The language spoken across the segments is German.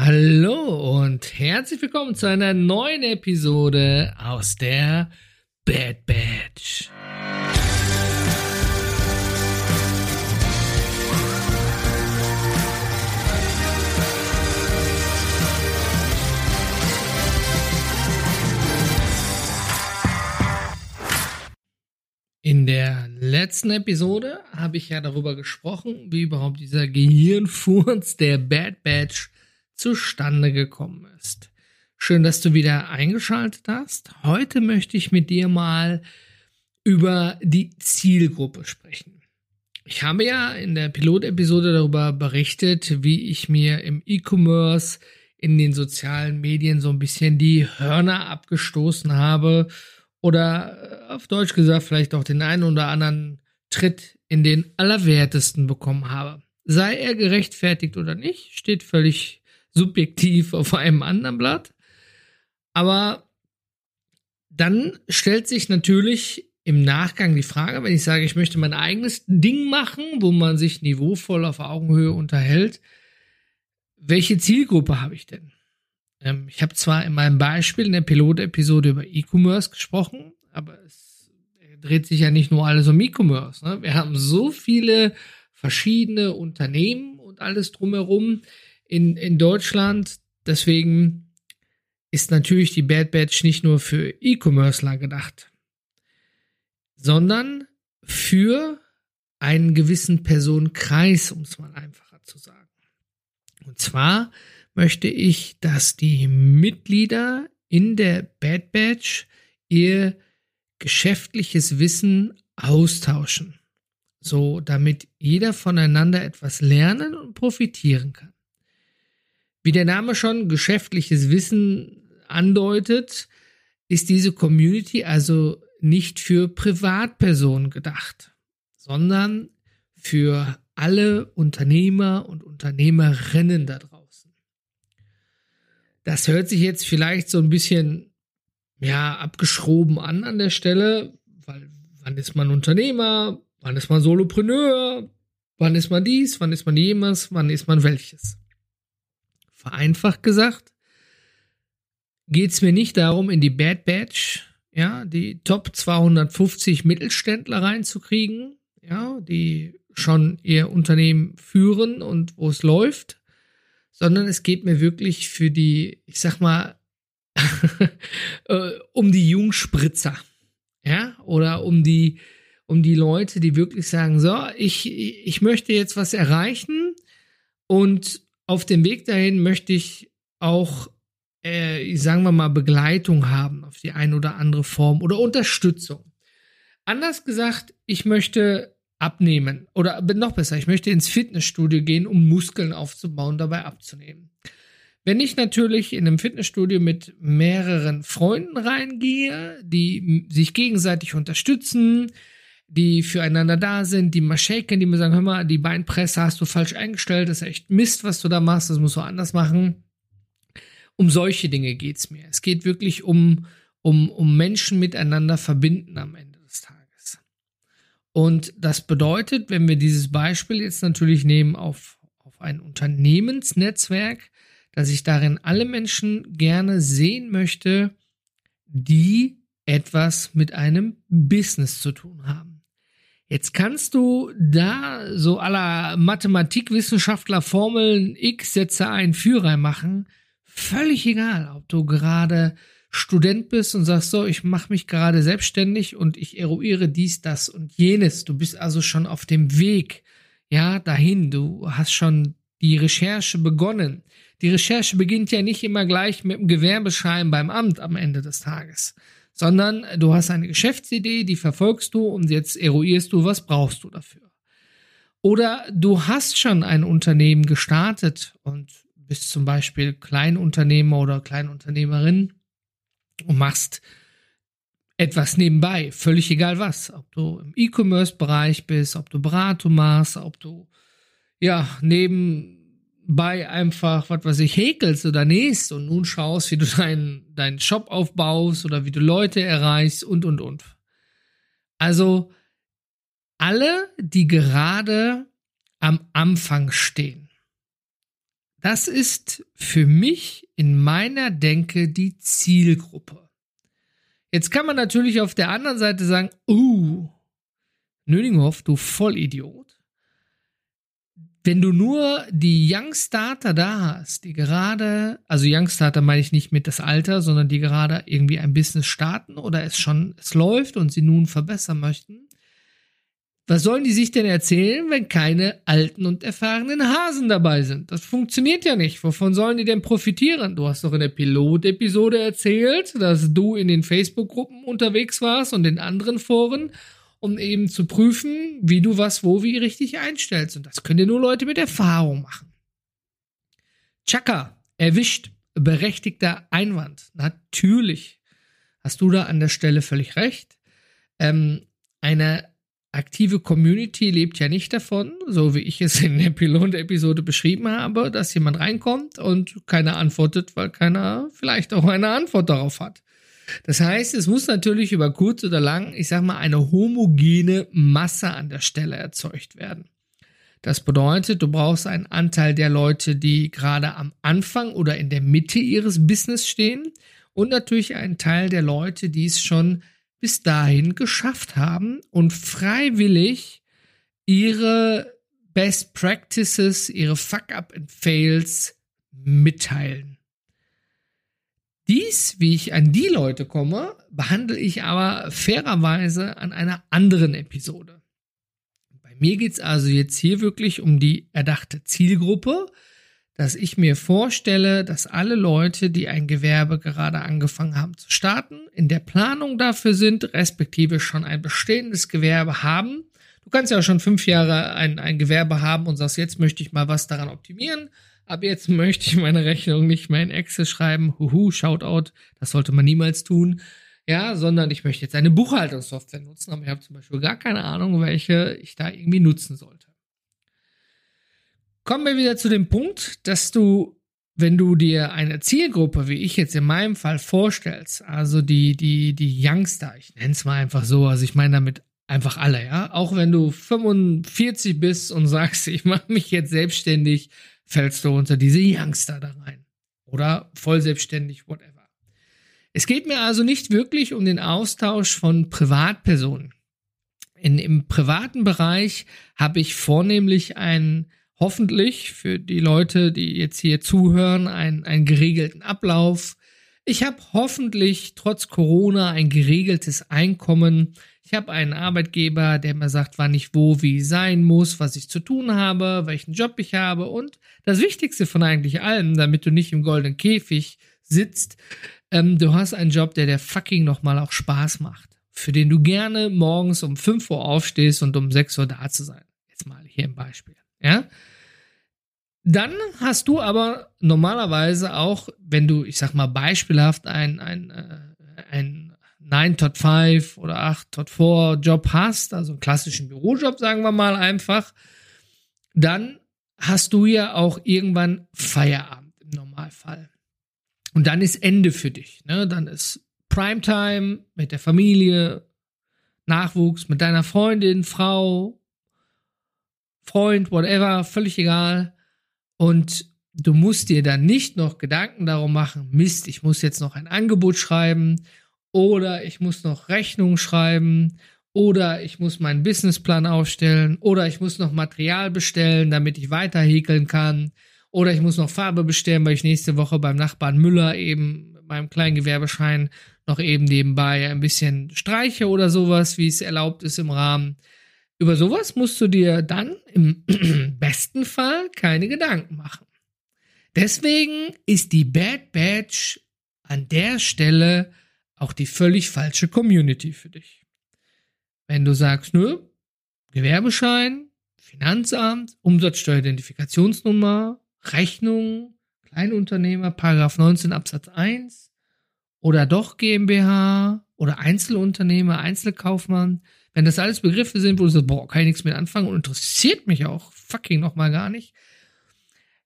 Hallo und herzlich willkommen zu einer neuen Episode aus der Bad Batch. In der letzten Episode habe ich ja darüber gesprochen, wie überhaupt dieser Gehirnfurz der Bad Batch zustande gekommen ist. Schön, dass du wieder eingeschaltet hast. Heute möchte ich mit dir mal über die Zielgruppe sprechen. Ich habe ja in der Pilotepisode darüber berichtet, wie ich mir im E-Commerce in den sozialen Medien so ein bisschen die Hörner abgestoßen habe oder äh, auf Deutsch gesagt vielleicht auch den einen oder anderen Tritt in den Allerwertesten bekommen habe. Sei er gerechtfertigt oder nicht, steht völlig subjektiv auf einem anderen Blatt. Aber dann stellt sich natürlich im Nachgang die Frage, wenn ich sage, ich möchte mein eigenes Ding machen, wo man sich niveauvoll auf Augenhöhe unterhält, welche Zielgruppe habe ich denn? Ähm, ich habe zwar in meinem Beispiel in der Pilot-Episode über E-Commerce gesprochen, aber es dreht sich ja nicht nur alles um E-Commerce. Ne? Wir haben so viele verschiedene Unternehmen und alles drumherum in, in Deutschland. Deswegen ist natürlich die Bad Batch nicht nur für E-Commercer gedacht, sondern für einen gewissen Personenkreis, um es mal einfacher zu sagen. Und zwar möchte ich, dass die Mitglieder in der Bad Batch ihr geschäftliches Wissen austauschen, so damit jeder voneinander etwas lernen und profitieren kann. Wie der Name schon geschäftliches Wissen andeutet, ist diese Community also nicht für Privatpersonen gedacht, sondern für alle Unternehmer und Unternehmerinnen da draußen. Das hört sich jetzt vielleicht so ein bisschen ja abgeschroben an an der Stelle, weil wann ist man Unternehmer, wann ist man Solopreneur, wann ist man dies, wann ist man jenes, wann ist man welches vereinfacht gesagt, geht es mir nicht darum, in die Bad Batch, ja, die Top 250 Mittelständler reinzukriegen, ja, die schon ihr Unternehmen führen und wo es läuft, sondern es geht mir wirklich für die, ich sag mal, äh, um die Jungspritzer, ja, oder um die, um die Leute, die wirklich sagen, so, ich, ich möchte jetzt was erreichen und auf dem Weg dahin möchte ich auch, äh, sagen wir mal, Begleitung haben auf die eine oder andere Form oder Unterstützung. Anders gesagt, ich möchte abnehmen oder noch besser, ich möchte ins Fitnessstudio gehen, um Muskeln aufzubauen, dabei abzunehmen. Wenn ich natürlich in einem Fitnessstudio mit mehreren Freunden reingehe, die sich gegenseitig unterstützen, die füreinander da sind, die mal shaken, die mir sagen, hör mal, die Beinpresse hast du falsch eingestellt, das ist echt Mist, was du da machst, das musst du anders machen. Um solche Dinge geht's mir. Es geht wirklich um, um, um Menschen miteinander verbinden am Ende des Tages. Und das bedeutet, wenn wir dieses Beispiel jetzt natürlich nehmen auf, auf ein Unternehmensnetzwerk, dass ich darin alle Menschen gerne sehen möchte, die etwas mit einem Business zu tun haben. Jetzt kannst du da so aller Mathematikwissenschaftler Formeln X Sätze ein Führer machen. Völlig egal, ob du gerade Student bist und sagst so, ich mache mich gerade selbstständig und ich eruiere dies, das und jenes. Du bist also schon auf dem Weg, ja, dahin. Du hast schon die Recherche begonnen. Die Recherche beginnt ja nicht immer gleich mit dem Gewerbeschein beim Amt am Ende des Tages, sondern du hast eine Geschäftsidee, die verfolgst du und jetzt eruierst du, was brauchst du dafür. Oder du hast schon ein Unternehmen gestartet und bist zum Beispiel Kleinunternehmer oder Kleinunternehmerin und machst etwas nebenbei, völlig egal was. Ob du im E-Commerce-Bereich bist, ob du Beratung machst, ob du ja neben bei einfach, was weiß ich, häkelst oder nähst und nun schaust, wie du deinen, deinen Shop aufbaust oder wie du Leute erreichst und, und, und. Also alle, die gerade am Anfang stehen, das ist für mich in meiner Denke die Zielgruppe. Jetzt kann man natürlich auf der anderen Seite sagen, uh, Nöninghoff, du Vollidiot. Wenn du nur die Young Starter da hast, die gerade, also Young Starter meine ich nicht mit das Alter, sondern die gerade irgendwie ein Business starten oder es schon, es läuft und sie nun verbessern möchten, was sollen die sich denn erzählen, wenn keine alten und erfahrenen Hasen dabei sind? Das funktioniert ja nicht. Wovon sollen die denn profitieren? Du hast doch in der Pilot-Episode erzählt, dass du in den Facebook-Gruppen unterwegs warst und in anderen Foren, um eben zu prüfen, wie du was wo wie richtig einstellst. Und das können dir nur Leute mit Erfahrung machen. Chaka, erwischt, berechtigter Einwand. Natürlich hast du da an der Stelle völlig recht. Ähm, eine aktive Community lebt ja nicht davon, so wie ich es in der Pilot-Episode beschrieben habe, dass jemand reinkommt und keiner antwortet, weil keiner vielleicht auch eine Antwort darauf hat. Das heißt, es muss natürlich über kurz oder lang, ich sag mal, eine homogene Masse an der Stelle erzeugt werden. Das bedeutet, du brauchst einen Anteil der Leute, die gerade am Anfang oder in der Mitte ihres Business stehen und natürlich einen Teil der Leute, die es schon bis dahin geschafft haben und freiwillig ihre Best Practices, ihre Fuck-up and Fails mitteilen. Dies, wie ich an die Leute komme, behandle ich aber fairerweise an einer anderen Episode. Bei mir geht es also jetzt hier wirklich um die erdachte Zielgruppe, dass ich mir vorstelle, dass alle Leute, die ein Gewerbe gerade angefangen haben zu starten, in der Planung dafür sind, respektive schon ein bestehendes Gewerbe haben. Du kannst ja schon fünf Jahre ein, ein Gewerbe haben und sagst, jetzt möchte ich mal was daran optimieren. Aber jetzt möchte ich meine Rechnung nicht mehr in Excel schreiben. Huhu, Shoutout, das sollte man niemals tun. Ja, sondern ich möchte jetzt eine Buchhaltungssoftware nutzen, aber ich habe zum Beispiel gar keine Ahnung, welche ich da irgendwie nutzen sollte. Kommen wir wieder zu dem Punkt, dass du, wenn du dir eine Zielgruppe, wie ich jetzt in meinem Fall vorstellst, also die, die, die Youngster, ich nenne es mal einfach so, also ich meine damit einfach alle, ja. Auch wenn du 45 bist und sagst, ich mache mich jetzt selbstständig, fällst du unter diese Youngster da rein. Oder voll selbstständig, whatever. Es geht mir also nicht wirklich um den Austausch von Privatpersonen. In, Im privaten Bereich habe ich vornehmlich einen hoffentlich für die Leute, die jetzt hier zuhören, einen, einen geregelten Ablauf. Ich habe hoffentlich trotz Corona ein geregeltes Einkommen. Ich habe einen Arbeitgeber, der mir sagt, wann ich wo wie sein muss, was ich zu tun habe, welchen Job ich habe und das Wichtigste von eigentlich allem, damit du nicht im goldenen Käfig sitzt, ähm, du hast einen Job, der der fucking nochmal auch Spaß macht, für den du gerne morgens um 5 Uhr aufstehst und um 6 Uhr da zu sein. Jetzt mal hier im Beispiel. Ja. Dann hast du aber normalerweise auch, wenn du, ich sag mal, beispielhaft ein, ein, äh, ein 9 tot 5 oder 8 tot 4 Job hast, also einen klassischen Bürojob, sagen wir mal einfach, dann hast du ja auch irgendwann Feierabend im Normalfall. Und dann ist Ende für dich. Ne? Dann ist Primetime mit der Familie, Nachwuchs, mit deiner Freundin, Frau, Freund, whatever, völlig egal. Und du musst dir dann nicht noch Gedanken darum machen, Mist, ich muss jetzt noch ein Angebot schreiben oder ich muss noch Rechnung schreiben oder ich muss meinen Businessplan aufstellen oder ich muss noch Material bestellen, damit ich weiter häkeln kann oder ich muss noch Farbe bestellen, weil ich nächste Woche beim Nachbarn Müller eben mit meinem kleinen Gewerbeschein noch eben nebenbei ein bisschen streiche oder sowas, wie es erlaubt ist im Rahmen. Über sowas musst du dir dann im besten Fall keine Gedanken machen. Deswegen ist die Bad Badge an der Stelle auch die völlig falsche Community für dich. Wenn du sagst, nö, Gewerbeschein, Finanzamt, Umsatzsteueridentifikationsnummer, Rechnung, Kleinunternehmer, Paragraph 19 Absatz 1 oder doch GmbH oder Einzelunternehmer, Einzelkaufmann, wenn das alles Begriffe sind, wo du sagst, boah, kann ich nichts mit anfangen und interessiert mich auch fucking nochmal gar nicht,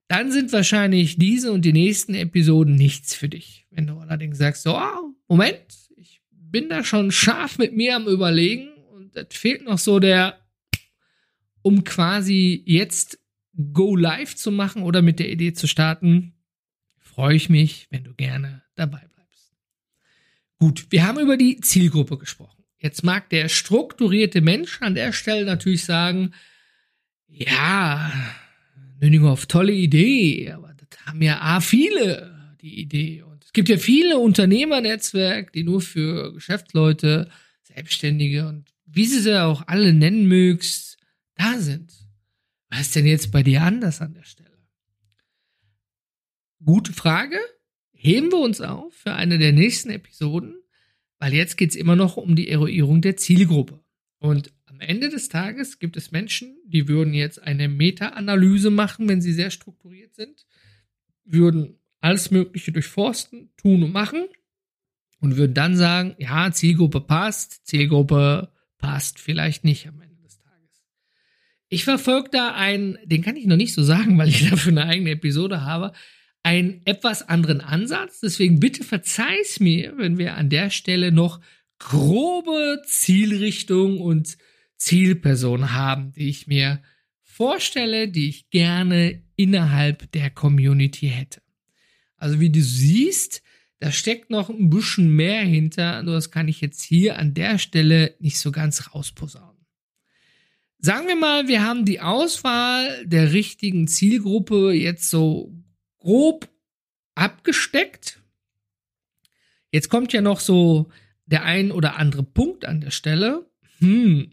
dann sind wahrscheinlich diese und die nächsten Episoden nichts für dich. Wenn du allerdings sagst, so, oh, Moment, ich bin da schon scharf mit mir am Überlegen und es fehlt noch so der, um quasi jetzt Go Live zu machen oder mit der Idee zu starten, freue ich mich, wenn du gerne dabei bleibst. Gut, wir haben über die Zielgruppe gesprochen. Jetzt mag der strukturierte Mensch an der Stelle natürlich sagen, ja, Nüninghoff, tolle Idee, aber das haben ja A viele, die Idee. Und es gibt ja viele Unternehmernetzwerke, die nur für Geschäftsleute, Selbstständige und wie sie sie auch alle nennen mögst, da sind. Was ist denn jetzt bei dir anders an der Stelle? Gute Frage. Heben wir uns auf für eine der nächsten Episoden, weil jetzt geht es immer noch um die Eruierung der Zielgruppe. Und am Ende des Tages gibt es Menschen, die würden jetzt eine Meta-Analyse machen, wenn sie sehr strukturiert sind, würden alles Mögliche durchforsten, tun und machen und würden dann sagen, ja, Zielgruppe passt, Zielgruppe passt vielleicht nicht am Ende. Ich verfolge da einen, den kann ich noch nicht so sagen, weil ich dafür eine eigene Episode habe, einen etwas anderen Ansatz. Deswegen bitte verzeih's mir, wenn wir an der Stelle noch grobe Zielrichtung und Zielperson haben, die ich mir vorstelle, die ich gerne innerhalb der Community hätte. Also wie du siehst, da steckt noch ein bisschen mehr hinter, nur das kann ich jetzt hier an der Stelle nicht so ganz rausposaunen. Sagen wir mal, wir haben die Auswahl der richtigen Zielgruppe jetzt so grob abgesteckt. Jetzt kommt ja noch so der ein oder andere Punkt an der Stelle. Hm,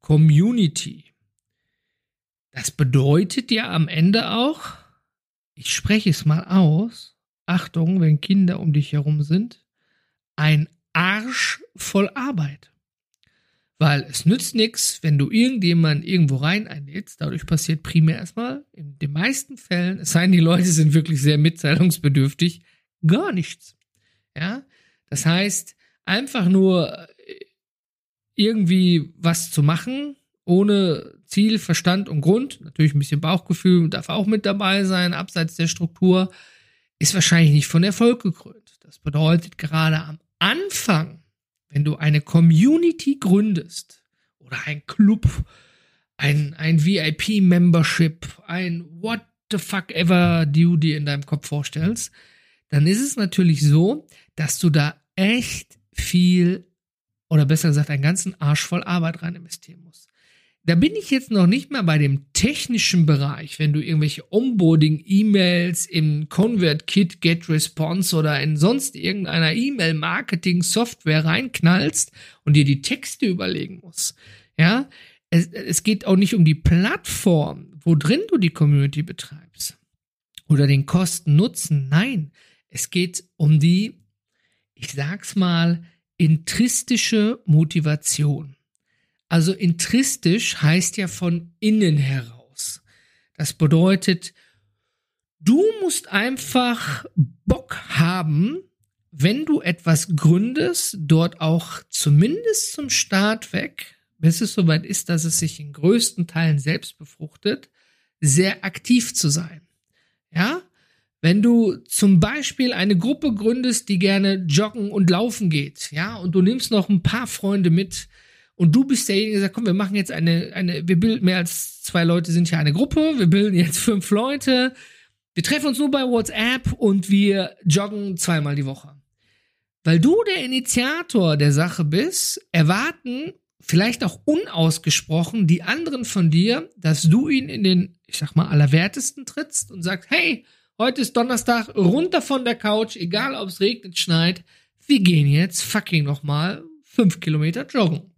Community. Das bedeutet ja am Ende auch, ich spreche es mal aus, Achtung, wenn Kinder um dich herum sind, ein Arsch voll Arbeit. Weil es nützt nichts, wenn du irgendjemanden irgendwo rein einlädst. Dadurch passiert primär erstmal in den meisten Fällen, es seien die Leute sind wirklich sehr mitteilungsbedürftig, gar nichts. Ja, das heißt, einfach nur irgendwie was zu machen, ohne Ziel, Verstand und Grund, natürlich ein bisschen Bauchgefühl darf auch mit dabei sein, abseits der Struktur, ist wahrscheinlich nicht von Erfolg gekrönt. Das bedeutet, gerade am Anfang wenn du eine Community gründest oder ein Club, ein, ein VIP-Membership, ein what the fuck ever du dir in deinem Kopf vorstellst, dann ist es natürlich so, dass du da echt viel oder besser gesagt einen ganzen Arsch voll Arbeit rein investieren musst. Da bin ich jetzt noch nicht mal bei dem technischen Bereich, wenn du irgendwelche Onboarding-E-Mails im Convert-Kit, Get-Response oder in sonst irgendeiner E-Mail-Marketing-Software reinknallst und dir die Texte überlegen musst. Ja, es, es geht auch nicht um die Plattform, wo drin du die Community betreibst oder den Kosten-Nutzen. Nein, es geht um die, ich sag's mal, intristische Motivation. Also intristisch heißt ja von innen heraus. Das bedeutet, du musst einfach Bock haben, wenn du etwas gründest, dort auch zumindest zum Start weg, bis es soweit ist, dass es sich in größten Teilen selbst befruchtet, sehr aktiv zu sein. Ja? Wenn du zum Beispiel eine Gruppe gründest, die gerne joggen und laufen geht, ja, und du nimmst noch ein paar Freunde mit, und du bist derjenige, der sagt, komm, wir machen jetzt eine, eine, wir bilden mehr als zwei Leute sind ja eine Gruppe, wir bilden jetzt fünf Leute, wir treffen uns nur bei WhatsApp und wir joggen zweimal die Woche. Weil du der Initiator der Sache bist, erwarten vielleicht auch unausgesprochen die anderen von dir, dass du ihn in den, ich sag mal, allerwertesten trittst und sagst, hey, heute ist Donnerstag, runter von der Couch, egal ob es regnet, schneit, wir gehen jetzt fucking nochmal fünf Kilometer joggen.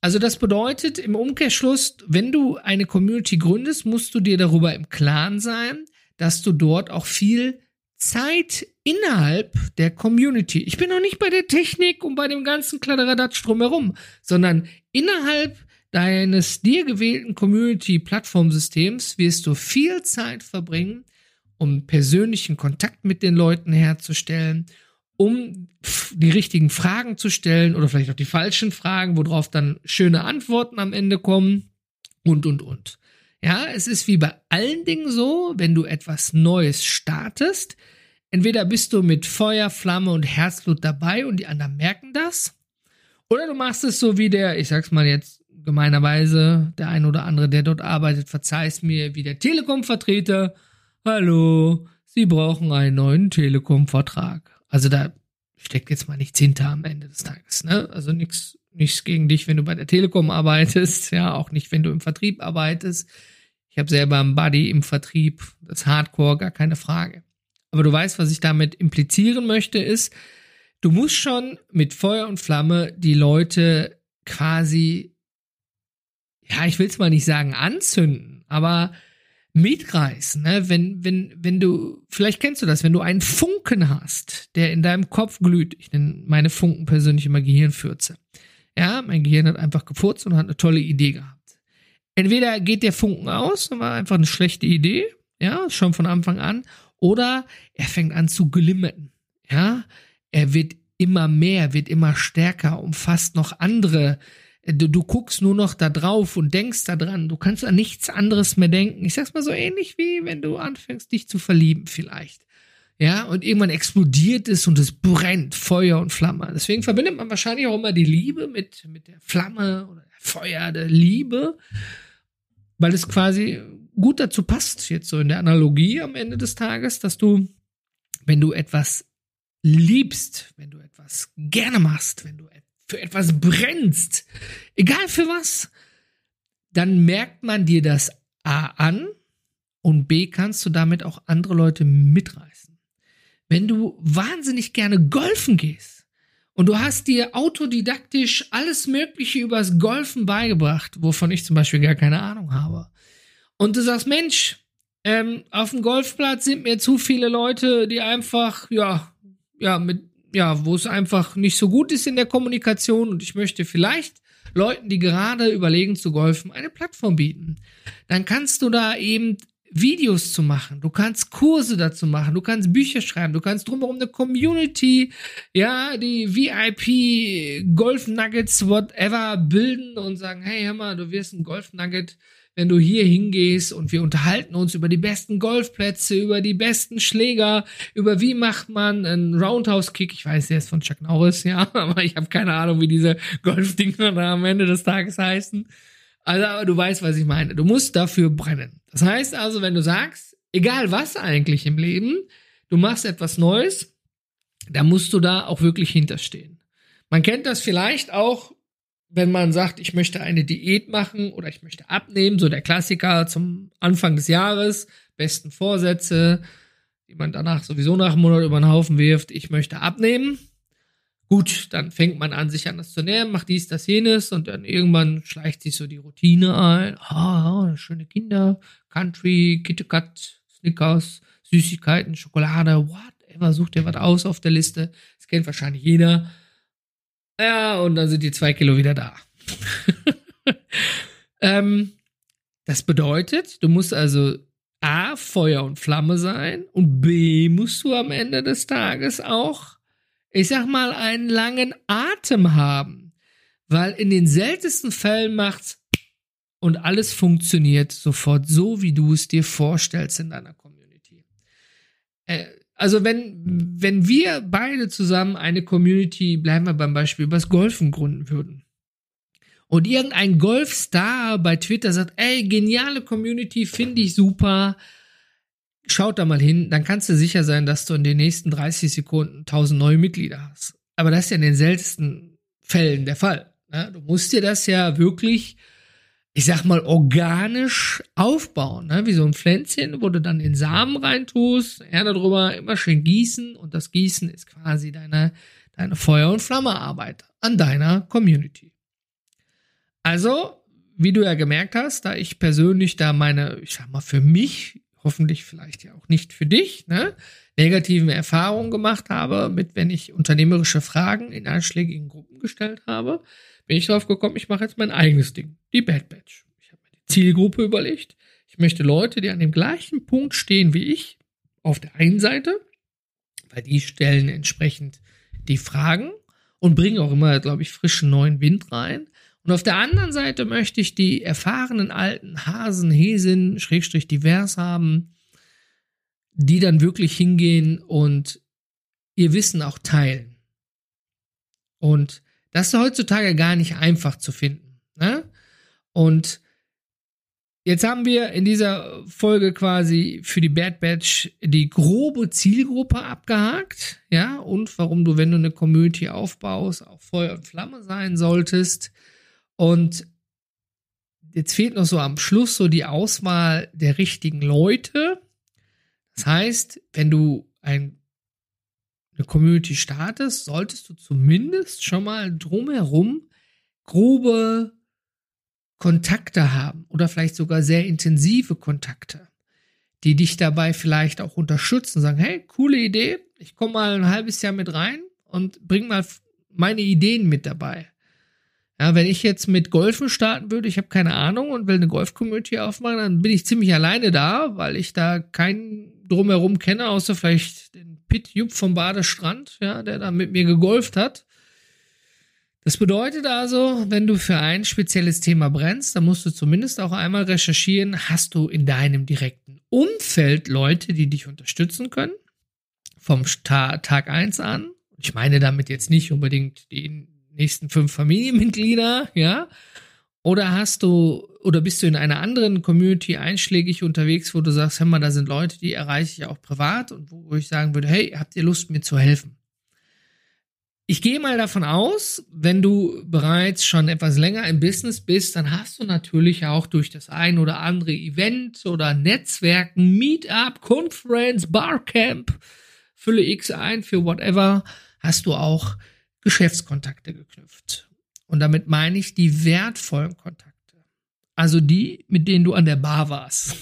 Also das bedeutet im Umkehrschluss, wenn du eine Community gründest, musst du dir darüber im Klaren sein, dass du dort auch viel Zeit innerhalb der Community. Ich bin noch nicht bei der Technik und bei dem ganzen Kladderadatsch drumherum, sondern innerhalb deines dir gewählten Community-Plattformsystems wirst du viel Zeit verbringen, um persönlichen Kontakt mit den Leuten herzustellen, um die richtigen Fragen zu stellen oder vielleicht auch die falschen Fragen, worauf dann schöne Antworten am Ende kommen und, und, und. Ja, es ist wie bei allen Dingen so, wenn du etwas Neues startest, entweder bist du mit Feuer, Flamme und Herzblut dabei und die anderen merken das, oder du machst es so wie der, ich sag's mal jetzt gemeinerweise, der ein oder andere, der dort arbeitet, verzeiht mir, wie der Telekom-Vertreter, hallo, Sie brauchen einen neuen Telekom-Vertrag. Also da steckt jetzt mal nichts hinter am Ende des Tages, ne? Also nichts, nichts gegen dich, wenn du bei der Telekom arbeitest, ja, auch nicht, wenn du im Vertrieb arbeitest. Ich habe selber einen Buddy im Vertrieb, das Hardcore, gar keine Frage. Aber du weißt, was ich damit implizieren möchte, ist, du musst schon mit Feuer und Flamme die Leute quasi, ja, ich will es mal nicht sagen anzünden, aber mitreißen, ne? Wenn, wenn, wenn du, vielleicht kennst du das, wenn du einen Funken hast, der in deinem Kopf glüht. Ich nenne meine Funken persönlich immer Gehirnfürze. Ja, mein Gehirn hat einfach gefurzt und hat eine tolle Idee gehabt entweder geht der Funken aus und war einfach eine schlechte Idee, ja, schon von Anfang an, oder er fängt an zu glimmen, ja, er wird immer mehr, wird immer stärker, umfasst noch andere, du, du guckst nur noch da drauf und denkst da dran, du kannst an nichts anderes mehr denken. Ich sag's mal so ähnlich wie wenn du anfängst, dich zu verlieben vielleicht. Ja, und irgendwann explodiert es und es brennt Feuer und Flamme. Deswegen verbindet man wahrscheinlich auch immer die Liebe mit, mit der Flamme oder der Feuer der Liebe weil es quasi gut dazu passt, jetzt so in der Analogie am Ende des Tages, dass du, wenn du etwas liebst, wenn du etwas gerne machst, wenn du für etwas brennst, egal für was, dann merkt man dir das A an und B kannst du damit auch andere Leute mitreißen. Wenn du wahnsinnig gerne golfen gehst, und du hast dir autodidaktisch alles Mögliche übers Golfen beigebracht, wovon ich zum Beispiel gar keine Ahnung habe. Und du sagst, Mensch, ähm, auf dem Golfplatz sind mir zu viele Leute, die einfach, ja, ja, mit, ja, wo es einfach nicht so gut ist in der Kommunikation. Und ich möchte vielleicht Leuten, die gerade überlegen zu golfen, eine Plattform bieten. Dann kannst du da eben Videos zu machen, du kannst Kurse dazu machen, du kannst Bücher schreiben, du kannst drumherum eine Community, ja, die VIP Golf Nuggets, whatever, bilden und sagen, hey, hör mal, du wirst ein Golf Nugget, wenn du hier hingehst und wir unterhalten uns über die besten Golfplätze, über die besten Schläger, über wie macht man einen Roundhouse Kick. Ich weiß, der ist von Chuck Norris, ja, aber ich habe keine Ahnung, wie diese Golfdinger da am Ende des Tages heißen. Also, aber du weißt, was ich meine. Du musst dafür brennen. Das heißt also, wenn du sagst, egal was eigentlich im Leben, du machst etwas Neues, da musst du da auch wirklich hinterstehen. Man kennt das vielleicht auch, wenn man sagt, ich möchte eine Diät machen oder ich möchte abnehmen, so der Klassiker zum Anfang des Jahres, besten Vorsätze, die man danach sowieso nach einem Monat über den Haufen wirft, ich möchte abnehmen. Gut, dann fängt man an, sich anders zu nähern, macht dies, das, jenes und dann irgendwann schleicht sich so die Routine ein. Ah, oh, schöne Kinder, Country, KitKat, Snickers, Süßigkeiten, Schokolade, whatever, sucht dir was aus auf der Liste. Das kennt wahrscheinlich jeder. Ja, und dann sind die zwei Kilo wieder da. ähm, das bedeutet, du musst also A, Feuer und Flamme sein und B, musst du am Ende des Tages auch ich sag mal, einen langen Atem haben. Weil in den seltensten Fällen macht's und alles funktioniert sofort so, wie du es dir vorstellst in deiner Community. Äh, also wenn, wenn wir beide zusammen eine Community, bleiben wir beim Beispiel, übers Golfen gründen würden. Und irgendein Golfstar bei Twitter sagt, ey, geniale Community, finde ich super, schaut da mal hin, dann kannst du sicher sein, dass du in den nächsten 30 Sekunden 1000 neue Mitglieder hast. Aber das ist ja in den seltensten Fällen der Fall. Ne? Du musst dir das ja wirklich, ich sag mal, organisch aufbauen, ne? wie so ein Pflänzchen, wo du dann den Samen reintust, ja, darüber immer schön gießen und das Gießen ist quasi deine, deine Feuer- und Flammearbeit an deiner Community. Also, wie du ja gemerkt hast, da ich persönlich da meine, ich sag mal, für mich hoffentlich vielleicht ja auch nicht für dich, ne, negativen Erfahrungen gemacht habe, mit wenn ich unternehmerische Fragen in einschlägigen Gruppen gestellt habe, bin ich darauf gekommen, ich mache jetzt mein eigenes Ding, die Bad Batch. Ich habe mir die Zielgruppe überlegt. Ich möchte Leute, die an dem gleichen Punkt stehen wie ich, auf der einen Seite, weil die stellen entsprechend die Fragen und bringen auch immer, glaube ich, frischen neuen Wind rein. Und auf der anderen Seite möchte ich die erfahrenen alten Hasen, Häsin, Schrägstrich divers haben, die dann wirklich hingehen und ihr Wissen auch teilen. Und das ist heutzutage gar nicht einfach zu finden. Ne? Und jetzt haben wir in dieser Folge quasi für die Bad Batch die grobe Zielgruppe abgehakt, ja, und warum du, wenn du eine Community aufbaust, auch Feuer und Flamme sein solltest. Und jetzt fehlt noch so am Schluss so die Auswahl der richtigen Leute. Das heißt, wenn du ein, eine Community startest, solltest du zumindest schon mal drumherum grobe Kontakte haben oder vielleicht sogar sehr intensive Kontakte, die dich dabei vielleicht auch unterstützen, sagen, hey, coole Idee, ich komme mal ein halbes Jahr mit rein und bring mal meine Ideen mit dabei. Ja, wenn ich jetzt mit Golfen starten würde, ich habe keine Ahnung und will eine Golf-Community aufmachen, dann bin ich ziemlich alleine da, weil ich da keinen drumherum kenne, außer vielleicht den Pit Jupp vom Badestrand, ja, der da mit mir gegolft hat. Das bedeutet also, wenn du für ein spezielles Thema brennst, dann musst du zumindest auch einmal recherchieren, hast du in deinem direkten Umfeld Leute, die dich unterstützen können? Vom Tag eins an. Ich meine damit jetzt nicht unbedingt die nächsten fünf Familienmitglieder, ja? Oder hast du, oder bist du in einer anderen Community einschlägig unterwegs, wo du sagst, hör mal, da sind Leute, die erreiche ich auch privat und wo ich sagen würde, hey, habt ihr Lust, mir zu helfen? Ich gehe mal davon aus, wenn du bereits schon etwas länger im Business bist, dann hast du natürlich auch durch das ein oder andere Event oder Netzwerken, Meetup, Conference, Barcamp, Fülle X ein für whatever, hast du auch Geschäftskontakte geknüpft. Und damit meine ich die wertvollen Kontakte. Also die, mit denen du an der Bar warst.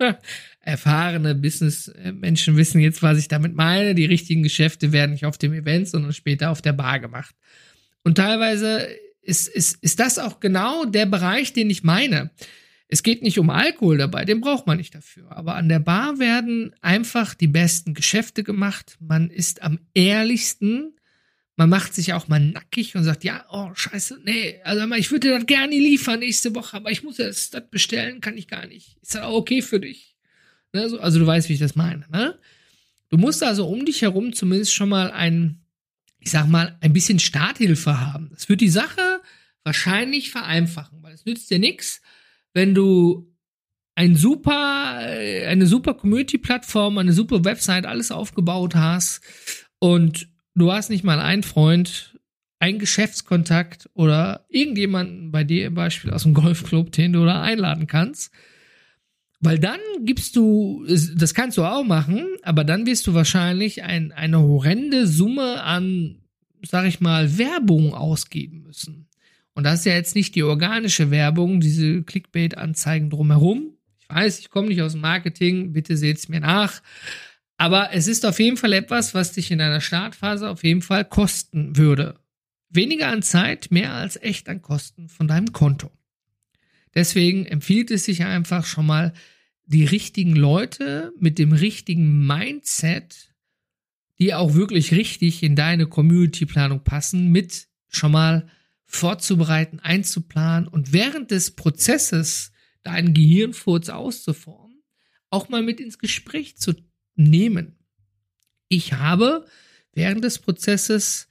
Erfahrene Business-Menschen wissen jetzt, was ich damit meine. Die richtigen Geschäfte werden nicht auf dem Event, sondern später auf der Bar gemacht. Und teilweise ist, ist, ist das auch genau der Bereich, den ich meine. Es geht nicht um Alkohol dabei, den braucht man nicht dafür. Aber an der Bar werden einfach die besten Geschäfte gemacht. Man ist am ehrlichsten man macht sich auch mal nackig und sagt, ja, oh, scheiße, nee, also ich würde das gerne liefern nächste Woche, aber ich muss das, das bestellen, kann ich gar nicht. Ist das auch okay für dich? Ne, so, also du weißt, wie ich das meine, ne? Du musst also um dich herum zumindest schon mal ein, ich sag mal, ein bisschen Starthilfe haben. Das wird die Sache wahrscheinlich vereinfachen, weil es nützt dir nichts, wenn du ein super, äh, eine super Community-Plattform, eine super Website, alles aufgebaut hast und du hast nicht mal einen Freund, einen Geschäftskontakt oder irgendjemanden bei dir im Beispiel aus dem Golfclub, den du da einladen kannst. Weil dann gibst du, das kannst du auch machen, aber dann wirst du wahrscheinlich ein, eine horrende Summe an, sag ich mal, Werbung ausgeben müssen. Und das ist ja jetzt nicht die organische Werbung, diese Clickbait-Anzeigen drumherum. Ich weiß, ich komme nicht aus dem Marketing, bitte seht's mir nach. Aber es ist auf jeden Fall etwas, was dich in einer Startphase auf jeden Fall kosten würde. Weniger an Zeit, mehr als echt an Kosten von deinem Konto. Deswegen empfiehlt es sich einfach schon mal, die richtigen Leute mit dem richtigen Mindset, die auch wirklich richtig in deine Community-Planung passen, mit schon mal vorzubereiten, einzuplanen und während des Prozesses deinen Gehirnfurz auszuformen, auch mal mit ins Gespräch zu nehmen. Ich habe während des Prozesses,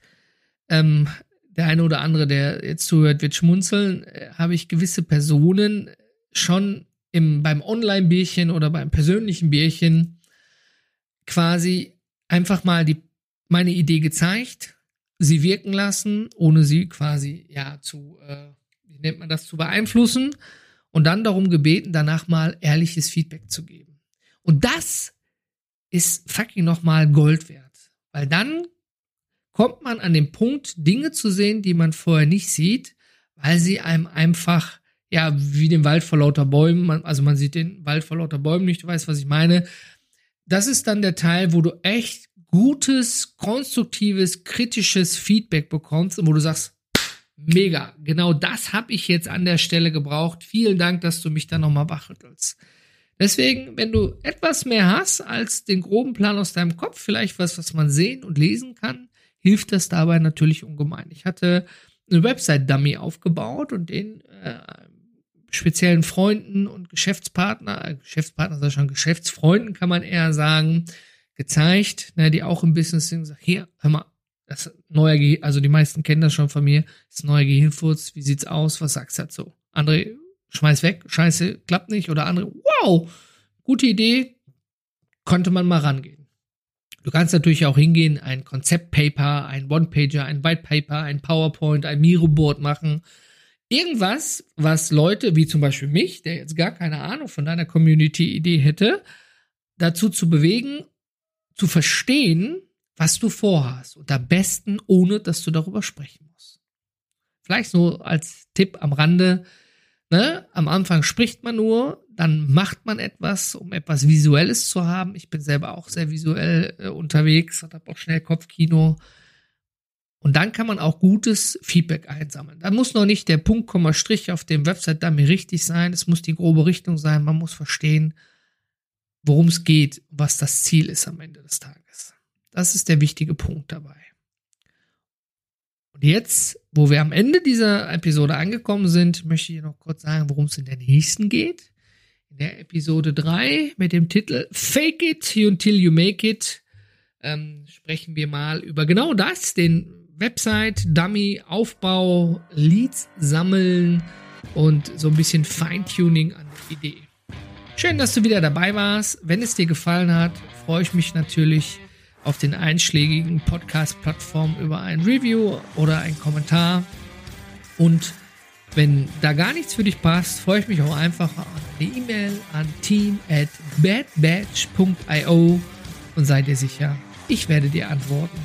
ähm, der eine oder andere, der jetzt zuhört, wird schmunzeln, äh, habe ich gewisse Personen schon im, beim Online-Bierchen oder beim persönlichen Bierchen quasi einfach mal die, meine Idee gezeigt, sie wirken lassen, ohne sie quasi ja zu, äh, wie nennt man das, zu beeinflussen und dann darum gebeten, danach mal ehrliches Feedback zu geben. Und das ist fucking nochmal Gold wert. Weil dann kommt man an den Punkt, Dinge zu sehen, die man vorher nicht sieht, weil sie einem einfach, ja, wie den Wald vor lauter Bäumen, man, also man sieht den Wald vor lauter Bäumen nicht, du weißt, was ich meine. Das ist dann der Teil, wo du echt gutes, konstruktives, kritisches Feedback bekommst und wo du sagst, mega, genau das habe ich jetzt an der Stelle gebraucht. Vielen Dank, dass du mich da nochmal wachrüttelst. Deswegen, wenn du etwas mehr hast als den groben Plan aus deinem Kopf, vielleicht was, was man sehen und lesen kann, hilft das dabei natürlich ungemein. Ich hatte eine Website-Dummy aufgebaut und den äh, speziellen Freunden und Geschäftspartner, äh, Geschäftspartner sei schon Geschäftsfreunden kann man eher sagen, gezeigt, ne, die auch im Business sind, gesagt, hier, hör mal, das neue Gehirn, also die meisten kennen das schon von mir, das neue Gehirnfurz, wie sieht's aus, was sagst du dazu? André, schmeiß weg, scheiße, klappt nicht. Oder andere, wow, gute Idee, konnte man mal rangehen. Du kannst natürlich auch hingehen, ein Konzeptpaper, ein One-Pager, ein White-Paper, ein PowerPoint, ein Miro-Board machen. Irgendwas, was Leute wie zum Beispiel mich, der jetzt gar keine Ahnung von deiner Community-Idee hätte, dazu zu bewegen, zu verstehen, was du vorhast. Und am besten, ohne dass du darüber sprechen musst. Vielleicht so als Tipp am Rande. Ne? Am Anfang spricht man nur, dann macht man etwas, um etwas Visuelles zu haben. Ich bin selber auch sehr visuell äh, unterwegs und auch schnell Kopfkino. Und dann kann man auch gutes Feedback einsammeln. Da muss noch nicht der Punkt, Komma, Strich auf dem Website-Dummy richtig sein. Es muss die grobe Richtung sein. Man muss verstehen, worum es geht, was das Ziel ist am Ende des Tages. Das ist der wichtige Punkt dabei. Und jetzt, wo wir am Ende dieser Episode angekommen sind, möchte ich noch kurz sagen, worum es in der nächsten geht. In der Episode 3 mit dem Titel Fake It Until You Make It ähm, sprechen wir mal über genau das, den Website, Dummy, Aufbau, Leads sammeln und so ein bisschen Feintuning an der Idee. Schön, dass du wieder dabei warst. Wenn es dir gefallen hat, freue ich mich natürlich auf den einschlägigen Podcast-Plattformen über ein Review oder einen Kommentar. Und wenn da gar nichts für dich passt, freue ich mich auch einfach an eine E-Mail an team at badbatch.io und sei dir sicher, ich werde dir antworten.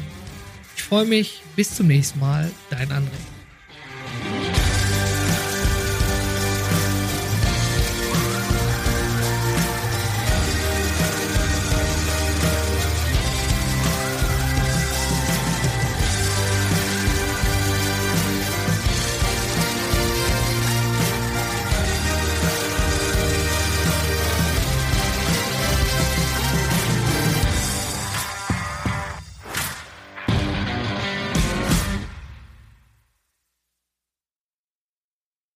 Ich freue mich. Bis zum nächsten Mal. Dein André.